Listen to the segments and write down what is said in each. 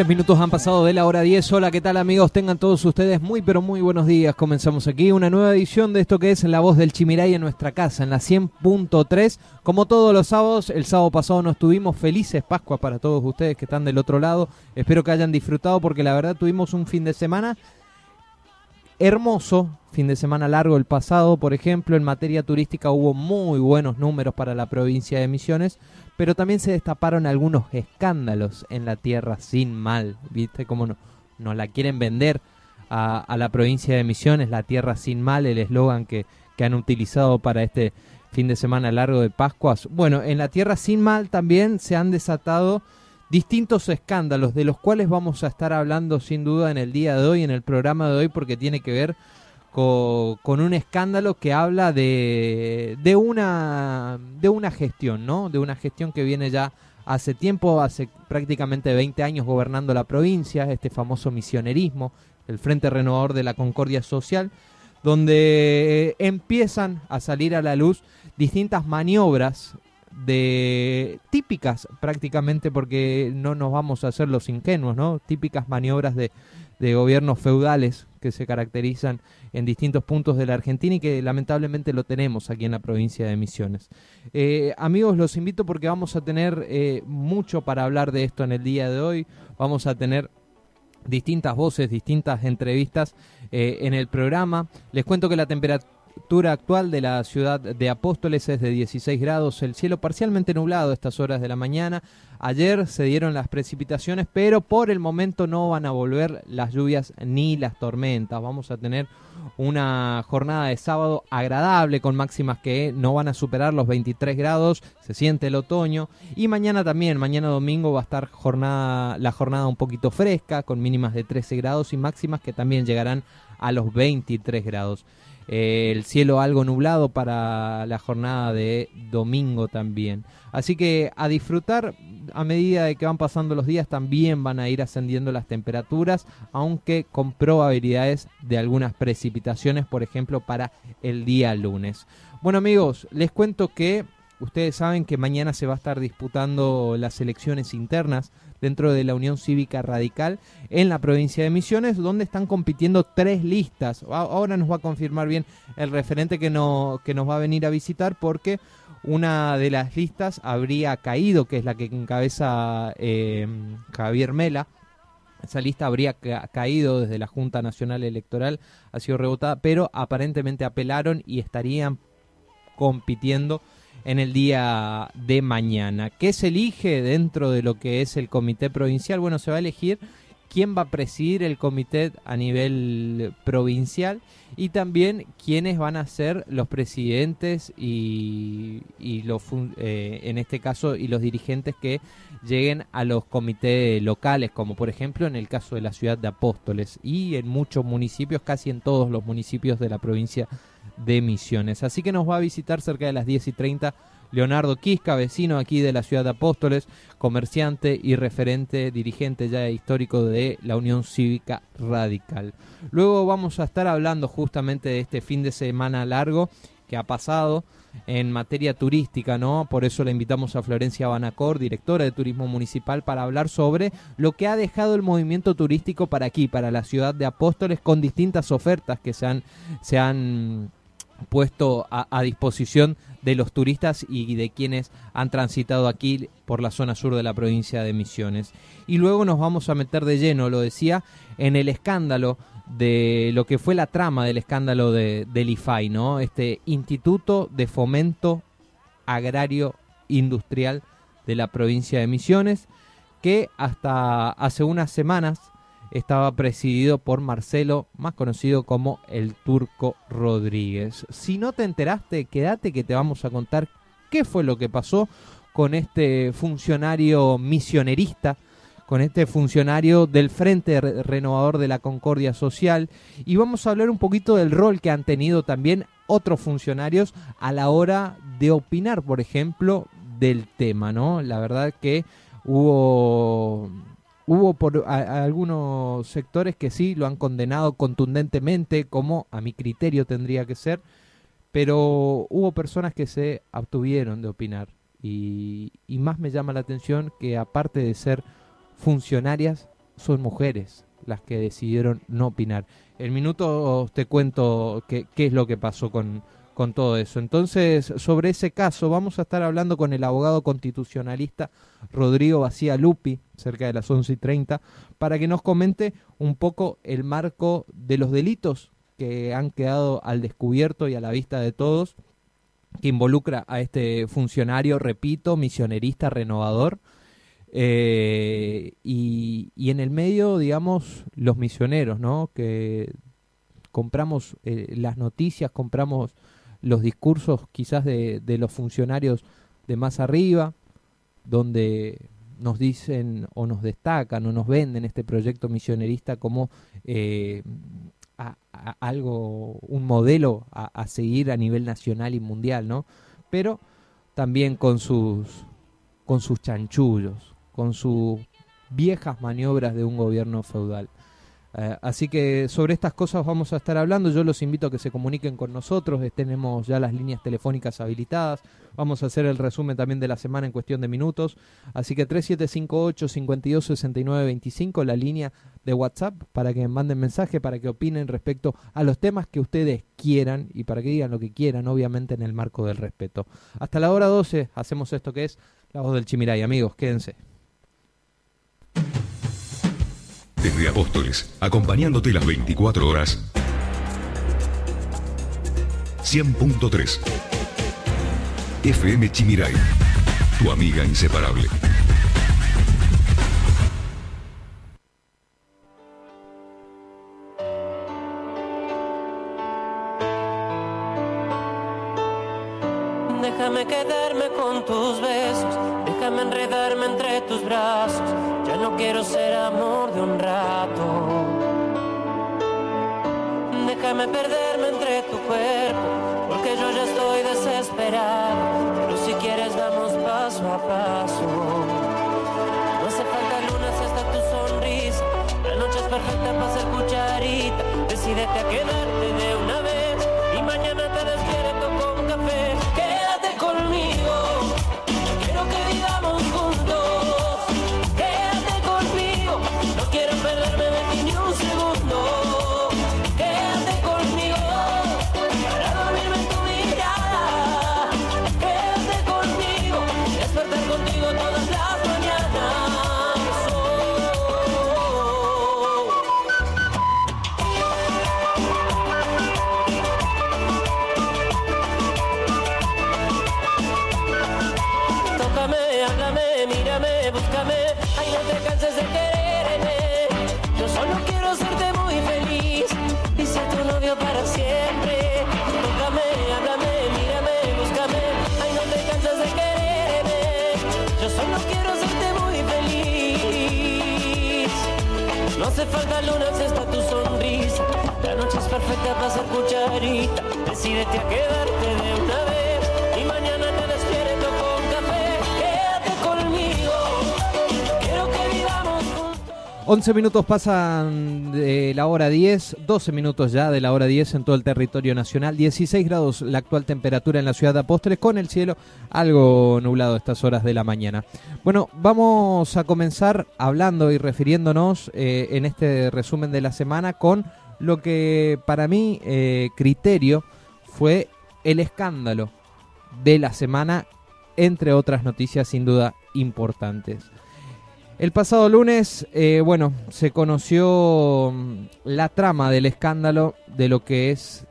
Tres minutos han pasado de la hora 10. Hola, ¿qué tal amigos? Tengan todos ustedes muy pero muy buenos días. Comenzamos aquí una nueva edición de esto que es La Voz del Chimiray en nuestra casa, en la 100.3. Como todos los sábados, el sábado pasado nos tuvimos felices Pascua para todos ustedes que están del otro lado. Espero que hayan disfrutado porque la verdad tuvimos un fin de semana hermoso, fin de semana largo el pasado, por ejemplo, en materia turística hubo muy buenos números para la provincia de Misiones, pero también se destaparon algunos escándalos en la tierra sin mal, ¿viste? Como no, nos la quieren vender a, a, la provincia de Misiones, la tierra sin mal, el eslogan que, que han utilizado para este fin de semana largo de Pascuas. Bueno, en la tierra sin mal también se han desatado distintos escándalos de los cuales vamos a estar hablando sin duda en el día de hoy, en el programa de hoy, porque tiene que ver con, un escándalo que habla de, de, una, de una gestión, ¿no? De una gestión que viene ya hace tiempo, hace prácticamente 20 años gobernando la provincia, este famoso misionerismo, el Frente Renovador de la Concordia Social, donde empiezan a salir a la luz distintas maniobras de típicas prácticamente porque no nos vamos a hacer los ingenuos, ¿no? Típicas maniobras de, de gobiernos feudales que se caracterizan en distintos puntos de la Argentina y que lamentablemente lo tenemos aquí en la provincia de Misiones. Eh, amigos, los invito porque vamos a tener eh, mucho para hablar de esto en el día de hoy. Vamos a tener distintas voces, distintas entrevistas eh, en el programa. Les cuento que la temperatura temperatura actual de la ciudad de Apóstoles es de 16 grados, el cielo parcialmente nublado a estas horas de la mañana. Ayer se dieron las precipitaciones, pero por el momento no van a volver las lluvias ni las tormentas. Vamos a tener una jornada de sábado agradable con máximas que no van a superar los 23 grados, se siente el otoño y mañana también, mañana domingo va a estar la jornada un poquito fresca con mínimas de 13 grados y máximas que también llegarán a los 23 grados. Eh, el cielo algo nublado para la jornada de domingo también. Así que a disfrutar a medida de que van pasando los días también van a ir ascendiendo las temperaturas, aunque con probabilidades de algunas precipitaciones, por ejemplo, para el día lunes. Bueno amigos, les cuento que ustedes saben que mañana se va a estar disputando las elecciones internas dentro de la Unión Cívica Radical en la provincia de Misiones, donde están compitiendo tres listas. Ahora nos va a confirmar bien el referente que, no, nos va a venir a visitar porque una de las listas habría caído, que es la que encabeza eh, Javier Mela. Esa lista habría caído desde la Junta Nacional Electoral, ha sido rebotada, pero aparentemente apelaron y estarían compitiendo en el día de mañana. ¿Qué se elige dentro de lo que es el comité provincial? Bueno, se va a elegir quién va a presidir el comité a nivel provincial y también quiénes van a ser los presidentes y, los, eh, en este caso y los dirigentes que lleguen a los comités locales, como por ejemplo en el caso de la ciudad de Apóstoles y en muchos municipios, casi en todos los municipios de la provincia de Misiones. Así que nos va a visitar cerca de las 10 y 30 Leonardo Quisca, vecino aquí de la ciudad de Apóstoles, comerciante y referente, dirigente ya histórico de la Unión Cívica Radical. Luego vamos a estar hablando justamente de este fin de semana largo que ha pasado en materia turística, ¿no? Por eso le invitamos a Florencia Banacor, directora de Turismo Municipal, para hablar sobre lo que ha dejado el movimiento turístico para aquí, para la ciudad de Apóstoles, con distintas ofertas que se han, se han puesto a, disposición de los turistas y de quienes han transitado aquí por la zona sur de la provincia de Misiones. Y luego nos vamos a meter de lleno, lo decía, en el escándalo de lo que fue la trama del escándalo de, del ¿no? Este Instituto de Fomento Agrario Industrial de la provincia de Misiones, que hasta hace unas semanas estaba presidido por Marcelo, más conocido como el Turco Rodríguez. Si no te enteraste, quédate que te vamos a contar qué fue lo que pasó con este funcionario misionerista, con este funcionario del Frente Renovador de la Concordia Social y vamos a hablar un poquito del rol que han tenido también otros funcionarios a la hora de opinar, por ejemplo, del tema, ¿no? La verdad que hubo Hubo por algunos sectores que sí lo han condenado contundentemente, como a mi criterio tendría que ser, pero hubo personas que se abstuvieron de opinar. Y más me llama la atención que aparte de ser funcionarias, son mujeres las que decidieron no opinar. En minuto te cuento qué, qué es lo que pasó con, con todo eso. Entonces, sobre ese caso, vamos a estar hablando con el abogado constitucionalista Rodrigo Bacía Lupi, cerca de las 11 y 30, para que nos comente un poco el marco de los delitos que han quedado al descubierto y a la vista de todos, que involucra a este funcionario, repito, misionerista renovador. Eh, y, y, en el medio, digamos, los misioneros, ¿no? Que compramos eh, las noticias, compramos los discursos quizás de, de los funcionarios de más arriba, donde nos dicen o nos destacan o nos venden este proyecto misionerista como eh, algo, un modelo a, seguir a nivel nacional y mundial, ¿no? Pero también con sus, con sus chanchullos, con sus viejas maniobras de un gobierno feudal. Eh, así que sobre estas cosas vamos a estar hablando. Yo los invito a que se comuniquen con nosotros. Tenemos ya las líneas telefónicas habilitadas. Vamos a hacer el resumen también de la semana en cuestión de minutos. Así que 3758 526925 la línea de WhatsApp para que manden mensaje, para que opinen respecto a los temas que ustedes quieran y para que digan lo que quieran, obviamente en el marco del respeto. Hasta la hora 12 hacemos esto que es la voz del Chimiray. Amigos, quédense. Desde Apóstoles, acompañándote las 24 horas. 100.3 FM Chimiray, tu amiga inseparable. Déjame quedarme con tus besos, déjame enredarme entre tus brazos. Ya no quiero ser amor de un rato. Déjame perderme entre tu cuerpo, porque yo ya estoy desesperado. Pero si quieres vamos paso a paso. No hace falta luna si está tu sonrisa. La noche es perfecta para ser cucharita. Decídete a quedarte de una vez Si está tu sonrisa. La noche es perfecta para ser cucharita. Decídete a quedarte de una vez 11 minutos pasan de la hora 10, 12 minutos ya de la hora 10 en todo el territorio nacional, 16 grados la actual temperatura en la ciudad de Apóstoles con el cielo algo nublado a estas horas de la mañana. Bueno, vamos a comenzar hablando y refiriéndonos eh, en este resumen de la semana con lo que para mí eh, criterio fue el escándalo de la semana, entre otras noticias sin duda importantes. El pasado lunes, eh, bueno, se conoció mm, la trama del escándalo de lo que es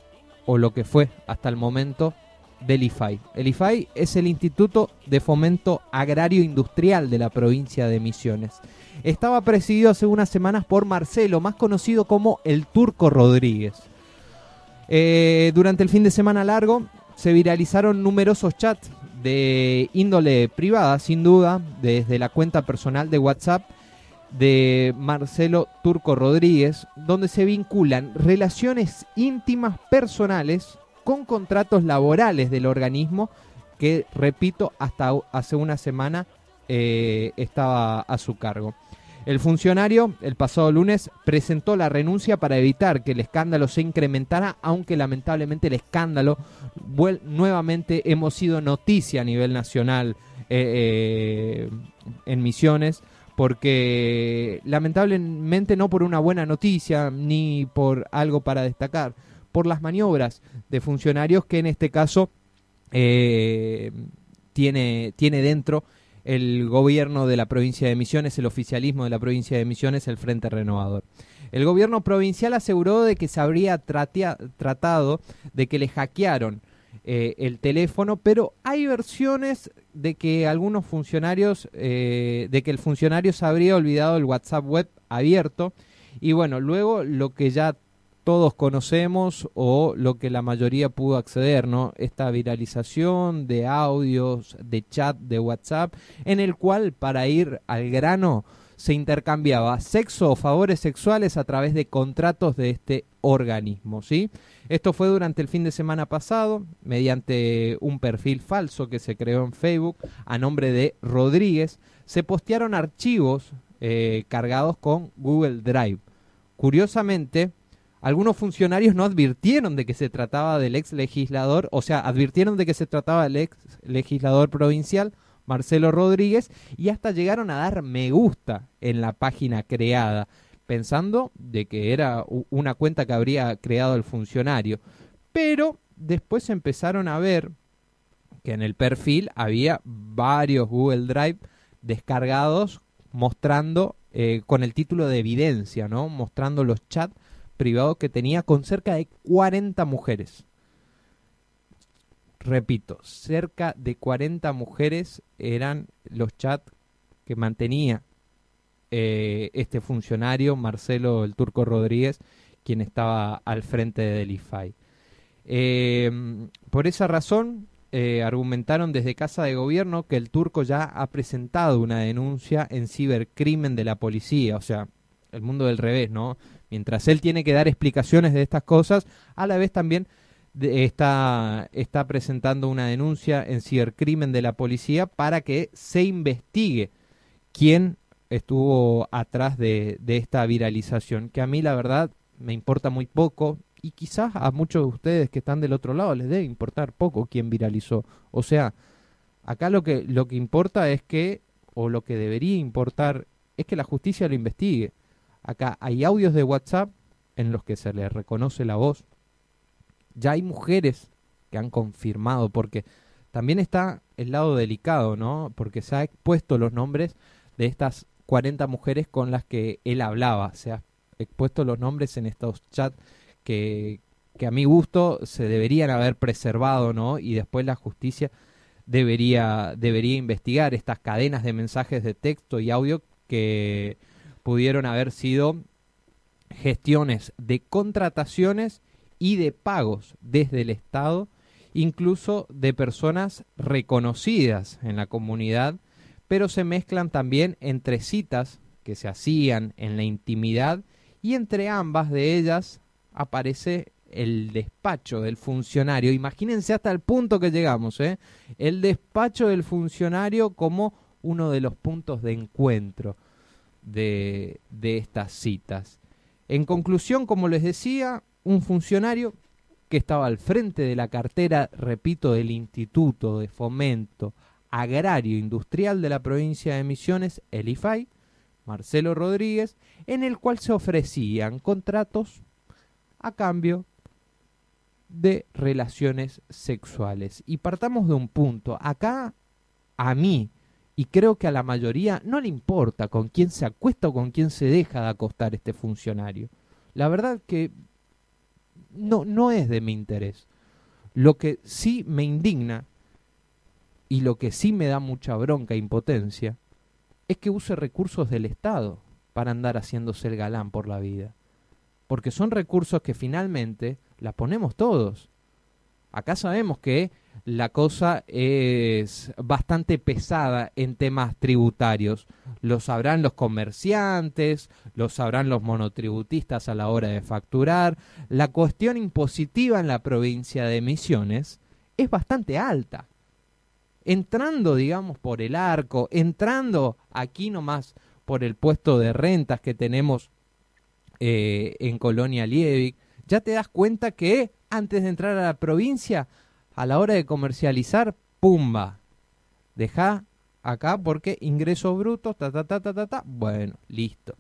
o lo que fue hasta el momento del IFAI. El IFAI es el Instituto de Fomento Agrario Industrial de la provincia de Misiones. Estaba presidido hace unas semanas por Marcelo, más conocido como el Turco Rodríguez. Eh, durante el fin de semana largo se viralizaron numerosos chats de índole privada, sin duda, desde la cuenta personal de WhatsApp de Marcelo Turco Rodríguez, donde se vinculan relaciones íntimas personales con contratos laborales del organismo que, repito, hasta hace una semana eh, estaba a su cargo. El funcionario, el pasado lunes, presentó la renuncia para evitar que el escándalo se incrementara, aunque lamentablemente el escándalo nuevamente hemos sido noticia a nivel nacional eh, eh, en Misiones porque lamentablemente no por una buena noticia ni por algo para destacar, por las maniobras de funcionarios que en este caso eh, tiene, tiene dentro el gobierno de la provincia de Misiones, el oficialismo de la provincia de Misiones, el Frente Renovador. El gobierno provincial aseguró de que se habría tratado de que le hackearon eh, el teléfono, pero hay versiones de que algunos funcionarios, eh, de que el funcionario se habría olvidado el WhatsApp web abierto y bueno, luego lo que ya todos conocemos o lo que la mayoría pudo acceder, ¿no? Esta viralización de audios, de chat, de WhatsApp, en el cual, para ir al grano, se intercambiaba sexo o favores sexuales a través de contratos de este organismo, ¿sí? Esto fue durante el fin de semana pasado, mediante un perfil falso que se creó en Facebook a nombre de Rodríguez, se postearon archivos eh, cargados con Google Drive. Curiosamente, algunos funcionarios no advirtieron de que se trataba del ex legislador, o sea, advirtieron de que se trataba del ex legislador provincial, Marcelo Rodríguez, y hasta llegaron a dar me gusta en la página creada, pensando de que era una cuenta que habría creado el funcionario. Pero después empezaron a ver que en el perfil había varios Google Drive descargados mostrando eh, con el título de evidencia, ¿no? Mostrando los chats privado que tenía con cerca de 40 mujeres. Repito, cerca de 40 mujeres eran los chats que mantenía eh, este funcionario, Marcelo el Turco Rodríguez, quien estaba al frente del IFAI. Eh, por esa razón, eh, argumentaron desde Casa de Gobierno que el turco ya ha presentado una denuncia en cibercrimen de la policía, o sea, el mundo del revés, ¿no? Mientras él tiene que dar explicaciones de estas cosas, a la vez también está, está presentando una denuncia en cibercrimen de la policía para que se investigue quién estuvo atrás de, de esta viralización, que a mí la verdad me importa muy poco y quizás a muchos de ustedes que están del otro lado les debe importar poco quién viralizó. O sea, acá lo que, lo que importa es que, o lo que debería importar, es que la justicia lo investigue. Acá hay audios de WhatsApp en los que se le reconoce la voz. Ya hay mujeres que han confirmado, porque también está el lado delicado, ¿no? Porque se ha expuesto los nombres de estas 40 mujeres con las que él hablaba. Se ha expuesto los nombres en estos chats que, que a mi gusto se deberían haber preservado, ¿no? Y después la justicia debería, debería investigar estas cadenas de mensajes de texto y audio que pudieron haber sido gestiones de contrataciones y de pagos desde el Estado, incluso de personas reconocidas en la comunidad, pero se mezclan también entre citas que se hacían en la intimidad y entre ambas de ellas aparece el despacho del funcionario. Imagínense hasta el punto que llegamos, ¿eh? El despacho del funcionario como uno de los puntos de encuentro de, estas citas. En conclusión, como les decía, un funcionario que estaba al frente de la cartera, repito, del Instituto de Fomento Agrario Industrial de la provincia de Misiones, el IFAI, Marcelo Rodríguez, en el cual se ofrecían contratos a cambio de relaciones sexuales. Y partamos de un punto. Acá, a mí, y creo que a la mayoría no le importa con quién se acuesta o con quién se deja de acostar este funcionario. La verdad que no, no es de mi interés. Lo que sí me indigna y lo que sí me da mucha bronca e impotencia es que use recursos del Estado para andar haciéndose el galán por la vida. Porque son recursos que finalmente la ponemos todos. Acá sabemos que la cosa es bastante pesada en temas tributarios. Lo sabrán los comerciantes, lo sabrán los monotributistas a la hora de facturar. La cuestión impositiva en la provincia de Misiones es bastante alta. Entrando, digamos, por el arco, entrando aquí nomás por el puesto de rentas que tenemos eh, en Colonia Liebig, ya te das cuenta que antes de entrar a la provincia a la hora de comercializar, pumba, deja acá porque ingresos brutos, ta, ta, ta, ta, ta, ta. Bueno, listo.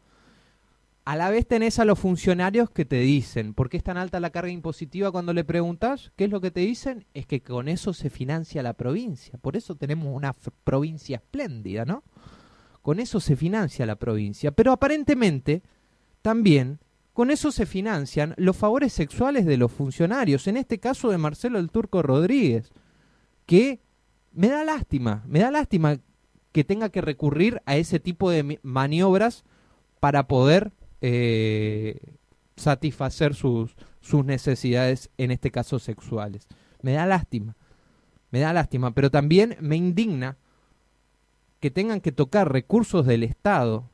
A la vez tenés a los funcionarios que te dicen, ¿por qué es tan alta la carga impositiva cuando le preguntas? ¿Qué es lo que te dicen? Es que con eso se financia la provincia. Por eso tenemos una provincia espléndida, ¿no? Con eso se financia la provincia. Pero aparentemente, también, con eso se financian los favores sexuales de los funcionarios. En este caso de Marcelo el Turco Rodríguez, que me da lástima, me da lástima que tenga que recurrir a ese tipo de maniobras para poder eh, satisfacer sus, sus necesidades, en este caso sexuales. Me da lástima, me da lástima, pero también me indigna que tengan que tocar recursos del Estado,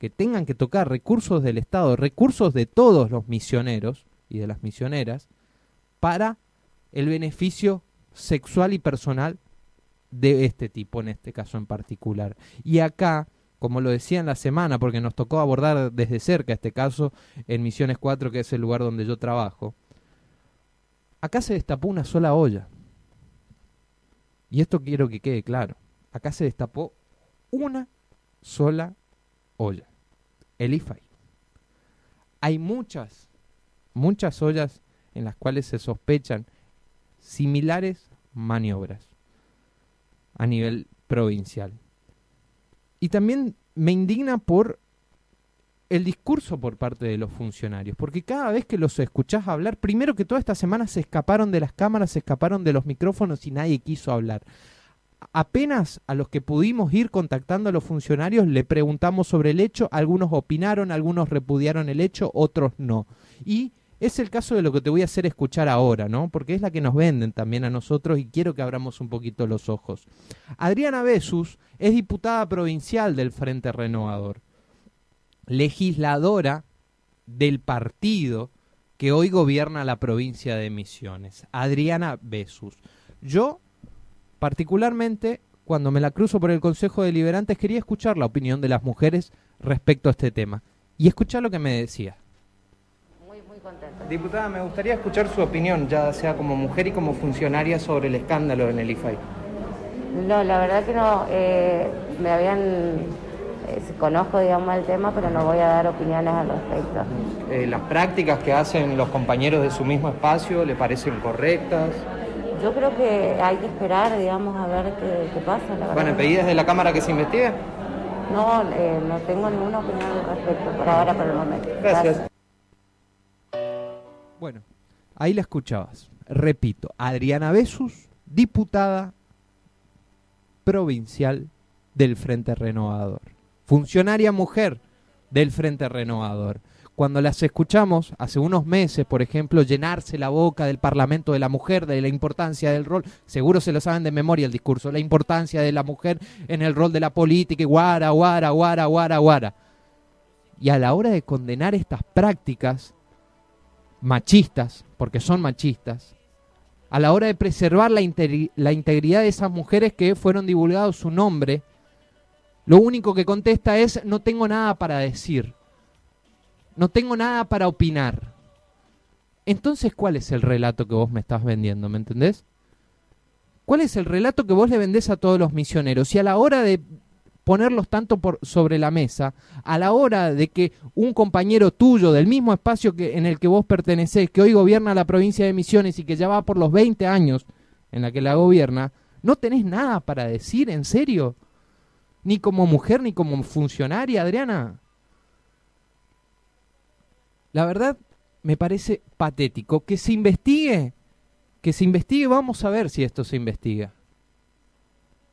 que tengan que tocar recursos del Estado, recursos de todos los misioneros y de las misioneras, para el beneficio sexual y personal de este tipo, en este caso en particular. Y acá, como lo decía en la semana, porque nos tocó abordar desde cerca este caso en Misiones 4, que es el lugar donde yo trabajo, acá se destapó una sola olla. Y esto quiero que quede claro. Acá se destapó una sola olla. El IFAI. Hay muchas, muchas ollas en las cuales se sospechan similares maniobras a nivel provincial. Y también me indigna por el discurso por parte de los funcionarios, porque cada vez que los escuchás hablar, primero que toda esta semana se escaparon de las cámaras, se escaparon de los micrófonos y nadie quiso hablar. Apenas a los que pudimos ir contactando a los funcionarios le preguntamos sobre el hecho, algunos opinaron, algunos repudiaron el hecho, otros no. Y es el caso de lo que te voy a hacer escuchar ahora, ¿no? Porque es la que nos venden también a nosotros y quiero que abramos un poquito los ojos. Adriana Besus es diputada provincial del Frente Renovador, legisladora del partido que hoy gobierna la provincia de Misiones, Adriana Besus. Yo, particularmente, cuando me la cruzo por el Consejo de Liberantes, quería escuchar la opinión de las mujeres respecto a este tema y escuchar lo que me decía. Muy, muy contenta. Diputada, me gustaría escuchar su opinión, ya sea como mujer y como funcionaria, sobre el escándalo en el IFAI. No, la verdad que no. eh, me habían. eh, conozco, digamos, el tema, pero no voy a dar opiniones al respecto. Eh, ¿Las prácticas que hacen los compañeros de su mismo espacio le parecen correctas? Yo creo que hay que esperar, digamos, a ver qué, qué pasa. La. Bueno, pedí desde la Cámara que se investigue. No, eh, no tengo ninguna opinión al respecto por ahora, por el momento. Gracias. Bueno, ahí la escuchabas. Repito, Adriana Besus, diputada provincial del Frente Renovador. Funcionaria mujer del Frente Renovador. Cuando las escuchamos hace unos meses, por ejemplo, llenarse la boca del Parlamento de la Mujer, de la importancia del rol, seguro se lo saben de memoria el discurso, la importancia de la mujer en el rol de la política, y guara, guara, guara, guara, guara. Y a la hora de condenar estas prácticas, machistas, porque son machistas, a la hora de preservar la, la integridad de esas mujeres que fueron divulgados su nombre, lo único que contesta es no tengo nada para decir, no tengo nada para opinar. Entonces, ¿cuál es el relato que vos me estás vendiendo? ¿Me entendés? ¿Cuál es el relato que vos le vendés a todos los misioneros? Y a la hora de ponerlos tanto por sobre la mesa, a la hora de que un compañero tuyo del mismo espacio que en el que vos pertenecés, que hoy gobierna la provincia de Misiones y que ya va por los 20 años en la que la gobierna, no tenés nada para decir, en serio, ni como mujer ni como funcionaria, Adriana. La verdad me parece patético que se investigue, que se investigue, vamos a ver si esto se investiga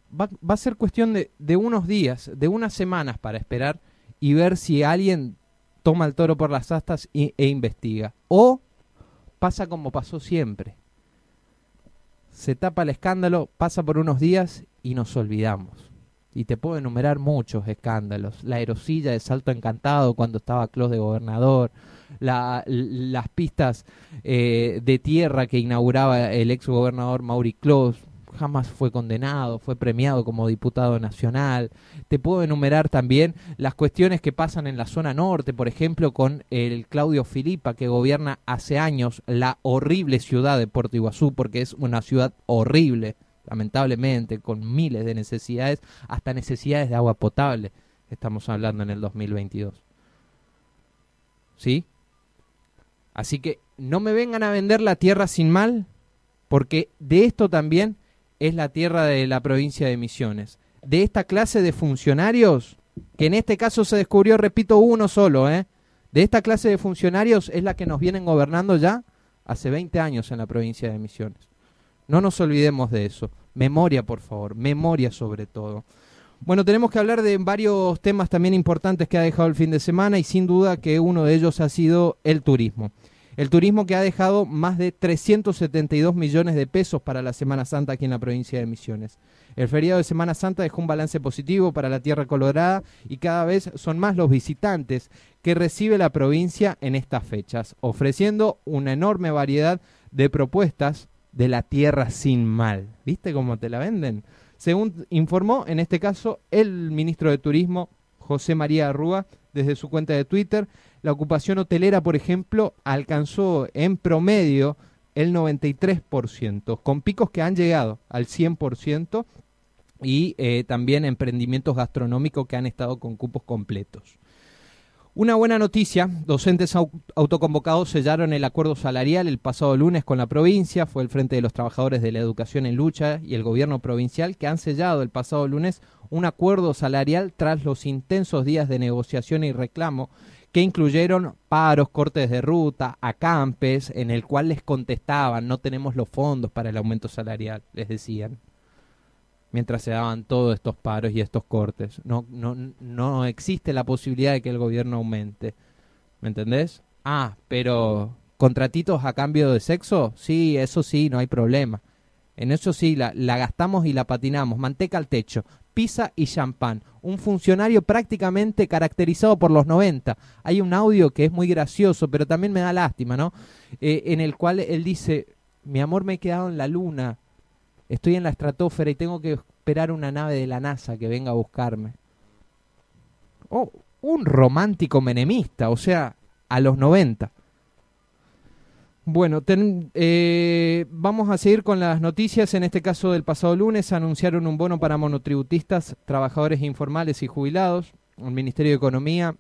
va, a ser cuestión de, de unos días, de unas semanas para esperar y ver si alguien toma el toro por las astas e investiga. O pasa como pasó siempre. Se tapa el escándalo, pasa por unos días y nos olvidamos. Y te puedo enumerar muchos escándalos. La erosilla de Salto Encantado cuando estaba Clos de gobernador. La- las pistas eh, de tierra que inauguraba el ex gobernador Mauri Clos jamás fue condenado, fue premiado como diputado nacional. Te puedo enumerar también las cuestiones que pasan en la zona norte, por ejemplo, con el Claudio Filipa, que gobierna hace años la horrible ciudad de Puerto Iguazú, porque es una ciudad horrible, lamentablemente, con miles de necesidades, hasta necesidades de agua potable, estamos hablando en el 2022. ¿Sí? Así que no me vengan a vender la tierra sin mal, porque de esto también es la tierra de la provincia de Misiones. De esta clase de funcionarios, que en este caso se descubrió, repito, uno solo, ¿eh? De esta clase de funcionarios es la que nos vienen gobernando ya hace 20 años en la provincia de Misiones. No nos olvidemos de eso. Memoria, por favor, memoria sobre todo. Bueno, tenemos que hablar de varios temas también importantes que ha dejado el fin de semana y sin duda que uno de ellos ha sido el turismo. El turismo que ha dejado más de 372 millones de pesos para la Semana Santa aquí en la provincia de Misiones. El feriado de Semana Santa dejó un balance positivo para la Tierra Colorada y cada vez son más los visitantes que recibe la provincia en estas fechas, ofreciendo una enorme variedad de propuestas de la tierra sin mal. ¿Viste cómo te la venden? Según informó en este caso el ministro de Turismo, José María Arrúa, desde su cuenta de Twitter, la ocupación hotelera, por ejemplo, alcanzó en promedio el 93%, con picos que han llegado al 100% y eh, también emprendimientos gastronómicos que han estado con cupos completos. Una buena noticia, docentes autoconvocados sellaron el acuerdo salarial el pasado lunes con la provincia, fue el Frente de los Trabajadores de la Educación en Lucha y el gobierno provincial que han sellado el pasado lunes un acuerdo salarial tras los intensos días de negociación y reclamo que incluyeron paros, cortes de ruta, acampes, en el cual les contestaban, no tenemos los fondos para el aumento salarial, les decían mientras se daban todos estos paros y estos cortes. No, no, no existe la posibilidad de que el gobierno aumente. ¿Me entendés? Ah, pero contratitos a cambio de sexo, sí, eso sí, no hay problema. En eso sí, la, la gastamos y la patinamos. Manteca al techo, pizza y champán. Un funcionario prácticamente caracterizado por los 90. Hay un audio que es muy gracioso, pero también me da lástima, ¿no? Eh, en el cual él dice, mi amor me he quedado en la luna, estoy en la estratosfera y tengo que esperar una nave de la NASA que venga a buscarme. Oh, un romántico menemista, o sea, a los 90. Bueno, eh, vamos a seguir con las noticias. En este caso del pasado lunes anunciaron un bono para monotributistas, trabajadores informales y jubilados. El Ministerio de Economía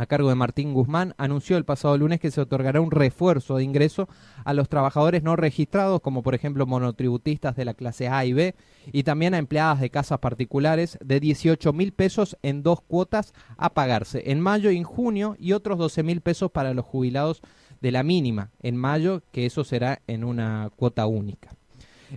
a cargo de Martín Guzmán, anunció el pasado lunes que se otorgará un refuerzo de ingreso a los trabajadores no registrados, como por ejemplo monotributistas de la clase A y B, y también a empleadas de casas particulares, de 18 mil pesos en dos cuotas a pagarse en mayo y en junio, y otros 12 mil pesos para los jubilados de la mínima en mayo, que eso será en una cuota única.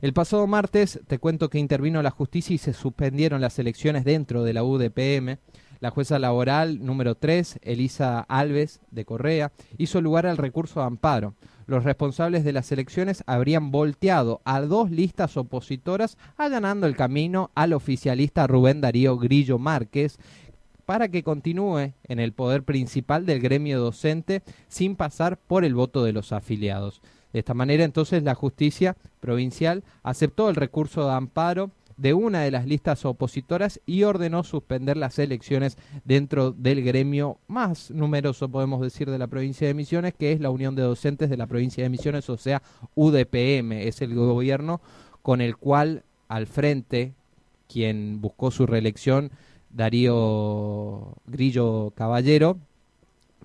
El pasado martes te cuento que intervino la justicia y se suspendieron las elecciones dentro de la UDPM. La jueza laboral número 3, Elisa Alves de Correa, hizo lugar al recurso de amparo. Los responsables de las elecciones habrían volteado a dos listas opositoras, allanando el camino al oficialista Rubén Darío Grillo Márquez, para que continúe en el poder principal del gremio docente sin pasar por el voto de los afiliados. De esta manera, entonces, la justicia provincial aceptó el recurso de amparo de una de las listas opositoras y ordenó suspender las elecciones dentro del gremio más numeroso, podemos decir, de la provincia de Misiones, que es la Unión de Docentes de la provincia de Misiones, o sea, UDPM, es el gobierno con el cual al frente, quien buscó su reelección, Darío Grillo Caballero,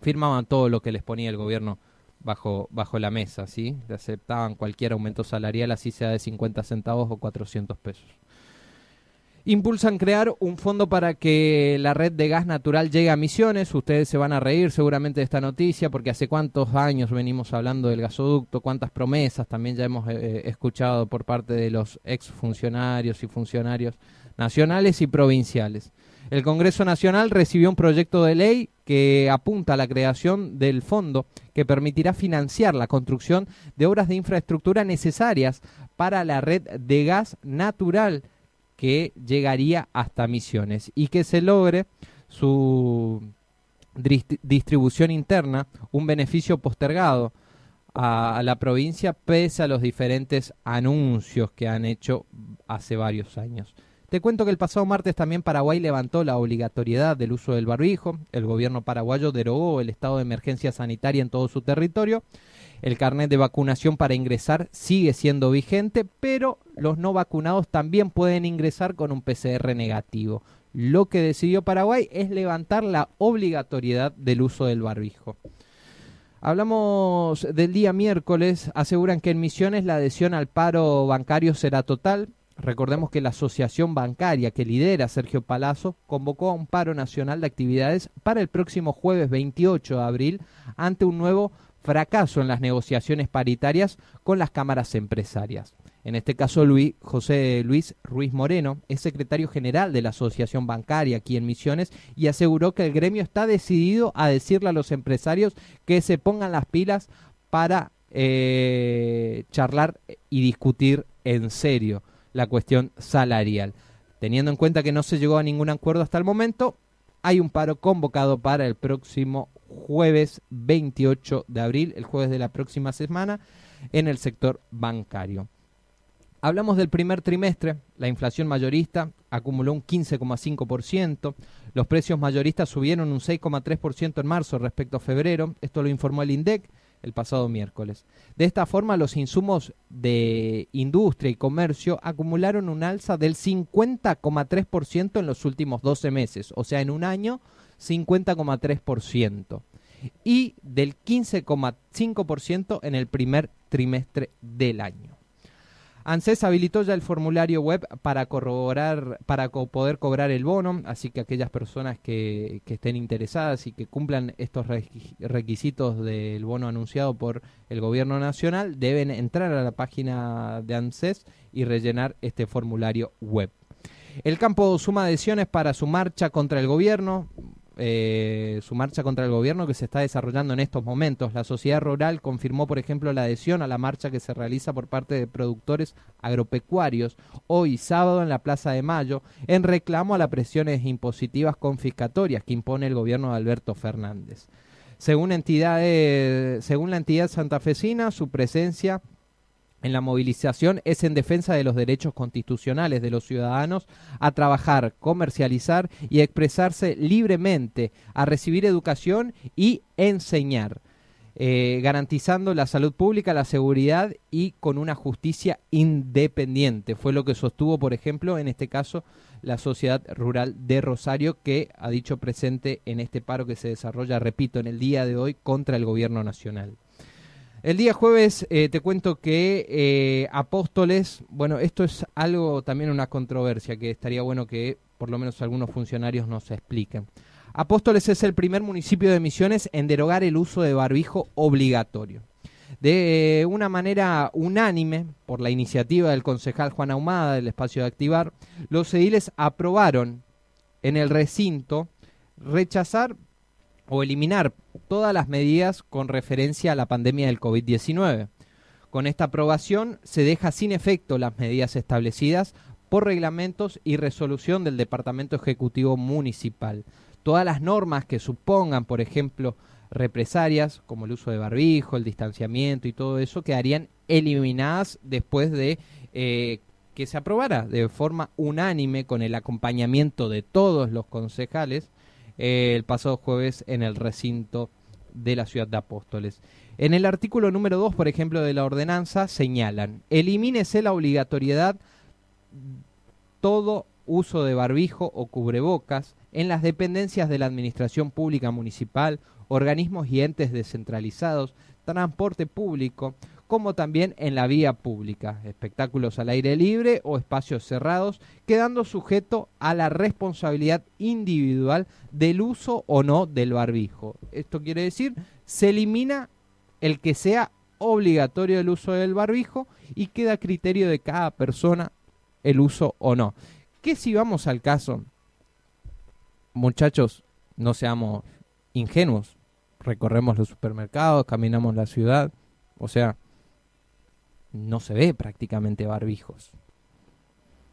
firmaban todo lo que les ponía el gobierno bajo, bajo la mesa, ¿sí? Aceptaban cualquier aumento salarial, así sea de 50 centavos o 400 pesos. Impulsan crear un fondo para que la red de gas natural llegue a Misiones. Ustedes se van a reír seguramente de esta noticia porque hace cuántos años venimos hablando del gasoducto, cuántas promesas también ya hemos eh, escuchado por parte de los exfuncionarios y funcionarios nacionales y provinciales. El Congreso Nacional recibió un proyecto de ley que apunta a la creación del fondo que permitirá financiar la construcción de obras de infraestructura necesarias para la red de gas natural que llegaría hasta Misiones y que se logre su distribución interna, un beneficio postergado a, la provincia pese a los diferentes anuncios que han hecho hace varios años. Te cuento que el pasado martes también Paraguay levantó la obligatoriedad del uso del barbijo. El gobierno paraguayo derogó el estado de emergencia sanitaria en todo su territorio. El carnet de vacunación para ingresar sigue siendo vigente, pero los no vacunados también pueden ingresar con un PCR negativo. Lo que decidió Paraguay es levantar la obligatoriedad del uso del barbijo. Hablamos del día miércoles, aseguran que en Misiones la adhesión al paro bancario será total. Recordemos que la asociación bancaria que lidera Sergio Palazzo convocó a un paro nacional de actividades para el próximo jueves 28 de abril ante un nuevo fracaso en las negociaciones paritarias con las cámaras empresarias. En este caso, Luis, José Luis Ruiz Moreno es secretario general de la Asociación Bancaria aquí en Misiones y aseguró que el gremio está decidido a decirle a los empresarios que se pongan las pilas para eh, charlar y discutir en serio la cuestión salarial. Teniendo en cuenta que no se llegó a ningún acuerdo hasta el momento, hay un paro convocado para el próximo jueves 28 de abril, el jueves de la próxima semana, en el sector bancario. Hablamos del primer trimestre, la inflación mayorista acumuló un 15,5%, los precios mayoristas subieron un 6,3% en marzo respecto a febrero, esto lo informó el INDEC el pasado miércoles. De esta forma, los insumos de industria y comercio acumularon un alza del 50,3% en los últimos 12 meses, o sea, en un año 50,3% y del 15,5% en el primer trimestre del año. ANSES habilitó ya el formulario web para corroborar, para poder cobrar el bono, así que aquellas personas que, que estén interesadas y que cumplan estos requisitos del bono anunciado por el gobierno nacional deben entrar a la página de ANSES y rellenar este formulario web. El campo suma adhesiones para su marcha contra el gobierno. Eh, su marcha contra el gobierno que se está desarrollando en estos momentos. La sociedad rural confirmó, por ejemplo, la adhesión a la marcha que se realiza por parte de productores agropecuarios hoy sábado en la Plaza de Mayo en reclamo a las presiones impositivas confiscatorias que impone el gobierno de Alberto Fernández. Según, según la entidad santafesina, su presencia en la movilización es en defensa de los derechos constitucionales de los ciudadanos a trabajar, comercializar y expresarse libremente, a recibir educación y enseñar, eh, garantizando la salud pública, la seguridad y con una justicia independiente. Fue lo que sostuvo, por ejemplo, en este caso, la Sociedad Rural de Rosario, que ha dicho presente en este paro que se desarrolla, repito, en el día de hoy contra el gobierno nacional. El día jueves eh, te cuento que eh, Apóstoles, bueno, esto es algo también una controversia que estaría bueno que por lo menos algunos funcionarios nos expliquen. Apóstoles es el primer municipio de Misiones en derogar el uso de barbijo obligatorio. De una manera unánime, por la iniciativa del concejal Juan Ahumada del espacio de Activar, los ediles aprobaron en el recinto rechazar o eliminar todas las medidas con referencia a la pandemia del COVID-19. Con esta aprobación se deja sin efecto las medidas establecidas por reglamentos y resolución del Departamento Ejecutivo Municipal. Todas las normas que supongan, por ejemplo, represalias, como el uso de barbijo, el distanciamiento y todo eso, quedarían eliminadas después de eh, que se aprobara de forma unánime con el acompañamiento de todos los concejales eh, el pasado jueves en el recinto de la ciudad de Apóstoles. En el artículo número 2, por ejemplo, de la ordenanza, señalan, elimínese la obligatoriedad todo uso de barbijo o cubrebocas en las dependencias de la Administración Pública Municipal, organismos y entes descentralizados, transporte público, como también en la vía pública, espectáculos al aire libre o espacios cerrados, quedando sujeto a la responsabilidad individual del uso o no del barbijo. Esto quiere decir, se elimina el que sea obligatorio el uso del barbijo y queda a criterio de cada persona el uso o no. Que si vamos al caso, muchachos, no seamos ingenuos, recorremos los supermercados, caminamos la ciudad, o sea, no se ve prácticamente barbijos.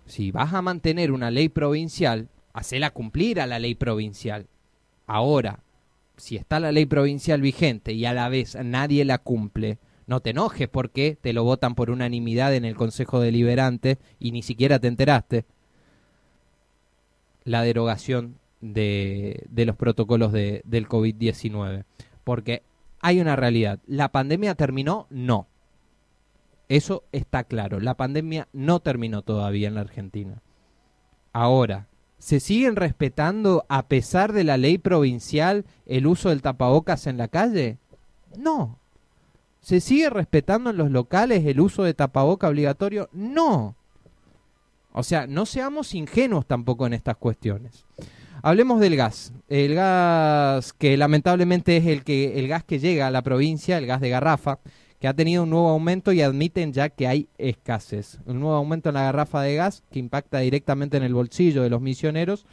Si vas a mantener una ley provincial, hacela cumplir a la ley provincial. Ahora, si está la ley provincial vigente y a la vez nadie la cumple, no te enojes porque te lo votan por unanimidad en el Consejo Deliberante y ni siquiera te enteraste. la derogación de, los protocolos de, del COVID-19. Porque hay una realidad. ¿La pandemia terminó? No. Eso está claro. La pandemia no terminó todavía en la Argentina. Ahora, ¿se siguen respetando, a pesar de la ley provincial, el uso del tapabocas en la calle? No. ¿Se sigue respetando en los locales el uso de tapaboca obligatorio? No. O sea, no seamos ingenuos tampoco en estas cuestiones. Hablemos del gas. El gas que lamentablemente es el que el gas que llega a la provincia, el gas de garrafa, ha tenido un nuevo aumento y admiten ya que hay escasez. Un nuevo aumento en la garrafa de gas que impacta directamente en el bolsillo de los misioneros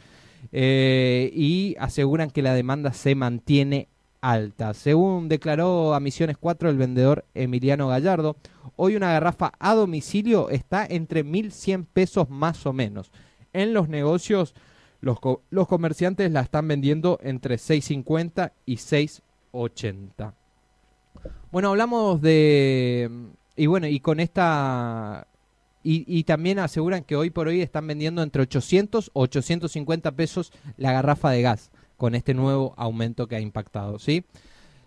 eh, y aseguran que la demanda se mantiene alta. Según declaró a Misiones 4 el vendedor Emiliano Gallardo, hoy una garrafa a domicilio está entre 1.100 pesos más o menos. En los negocios los, los comerciantes la están vendiendo entre 6.50 y 6.80. Bueno, hablamos de... Y bueno, y con esta... Y, también aseguran que hoy por hoy están vendiendo entre 800 o 850 pesos la garrafa de gas con este nuevo aumento que ha impactado, ¿sí?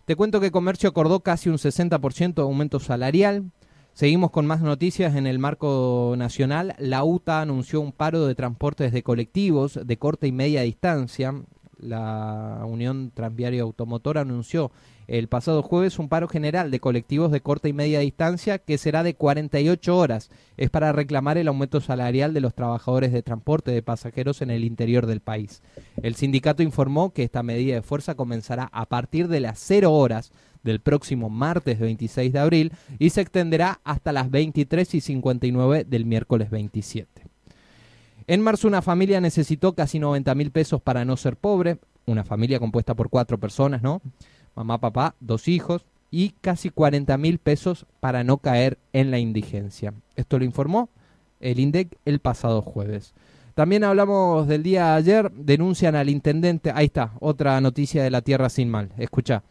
Te cuento que Comercio acordó casi un 60% de aumento salarial. Seguimos con más noticias en el marco nacional. La UTA anunció un paro de transportes de colectivos de corta y media distancia. La Unión Transviaria Automotor anunció el pasado jueves un paro general de colectivos de corta y media distancia que será de 48 horas. Es para reclamar el aumento salarial de los trabajadores de transporte de pasajeros en el interior del país. El sindicato informó que esta medida de fuerza comenzará a partir de las 0 horas del próximo martes 26 de abril y se extenderá hasta las 23 y 59 del miércoles 27. En marzo una familia necesitó casi 90 mil pesos para no ser pobre, una familia compuesta por cuatro personas, ¿no? mamá, papá, dos hijos y casi 40 mil pesos para no caer en la indigencia. Esto lo informó el INDEC el pasado jueves. También hablamos del día de ayer, denuncian al intendente, ahí está, otra noticia de la Tierra sin mal, escucha.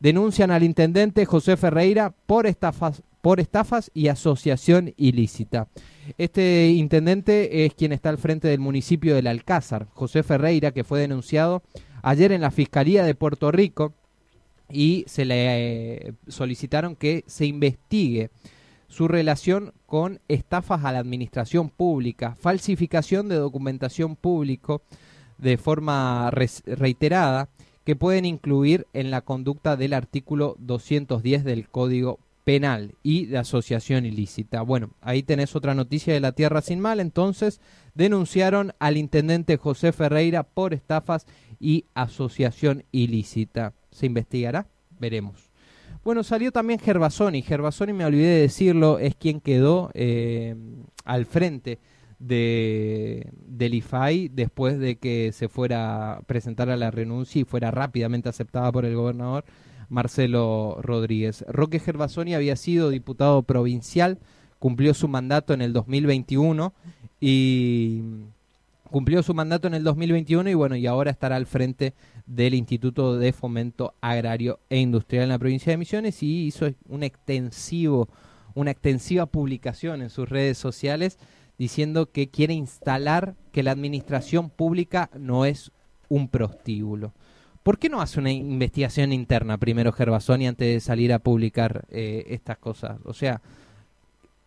Denuncian al intendente José Ferreira por estafas, por estafas y asociación ilícita. Este intendente es quien está al frente del municipio del Alcázar, José Ferreira, que fue denunciado ayer en la Fiscalía de Puerto Rico y se le eh, solicitaron que se investigue su relación con estafas a la administración pública, falsificación de documentación pública de forma reiterada que pueden incluir en la conducta del artículo 210 del Código Penal y de asociación ilícita. Bueno, ahí tenés otra noticia de la Tierra Sin Mal. Entonces, denunciaron al intendente José Ferreira por estafas y asociación ilícita se investigará, veremos. Bueno, salió también Gervasoni. Gervasoni, me olvidé de decirlo, es quien quedó eh, al frente de, del IFAI después de que se fuera a presentar a la renuncia y fuera rápidamente aceptada por el gobernador Marcelo Rodríguez. Roque Gervasoni había sido diputado provincial, cumplió su mandato en el 2021 y cumplió su mandato en el 2021 y bueno, y ahora estará al frente del Instituto de Fomento Agrario e Industrial en la provincia de Misiones y hizo un extensivo, una extensiva publicación en sus redes sociales diciendo que quiere instalar que la administración pública no es un prostíbulo. ¿Por qué no hace una investigación interna primero Gervasoni antes de salir a publicar eh, estas cosas? O sea,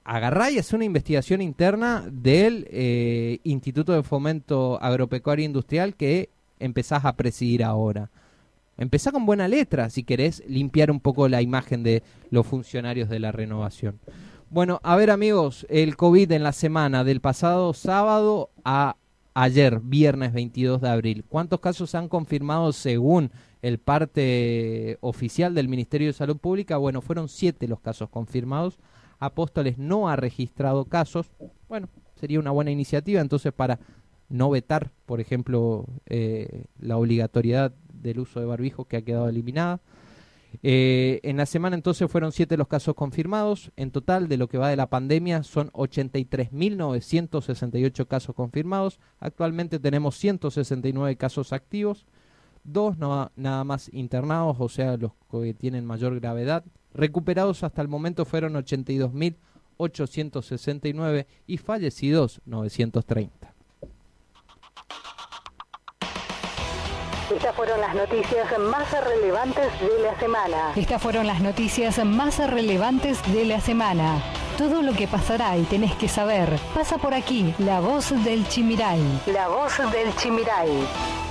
agarrá y hace una investigación interna del eh, Instituto de Fomento Agropecuario e Industrial que empezás a presidir ahora. Empezá con buena letra si querés limpiar un poco la imagen de los funcionarios de la renovación. Bueno, a ver amigos, el COVID en la semana del pasado sábado a ayer, viernes 22 de abril. ¿Cuántos casos han confirmado según el parte oficial del Ministerio de Salud Pública? Bueno, fueron siete los casos confirmados. Apóstoles no ha registrado casos. Bueno, sería una buena iniciativa entonces para no vetar, por ejemplo, eh, la obligatoriedad del uso de barbijo que ha quedado eliminada. Eh, en la semana entonces fueron siete los casos confirmados. En total, de lo que va de la pandemia, son 83.968 casos confirmados. Actualmente tenemos 169 casos activos, dos no, nada más internados, o sea, los que tienen mayor gravedad. Recuperados hasta el momento fueron 82.869 y fallecidos 930. Estas fueron las noticias más relevantes de la semana. Estas fueron las noticias más relevantes de la semana. Todo lo que pasará y tenés que saber pasa por aquí. La voz del Chimiray. La voz del Chimiray.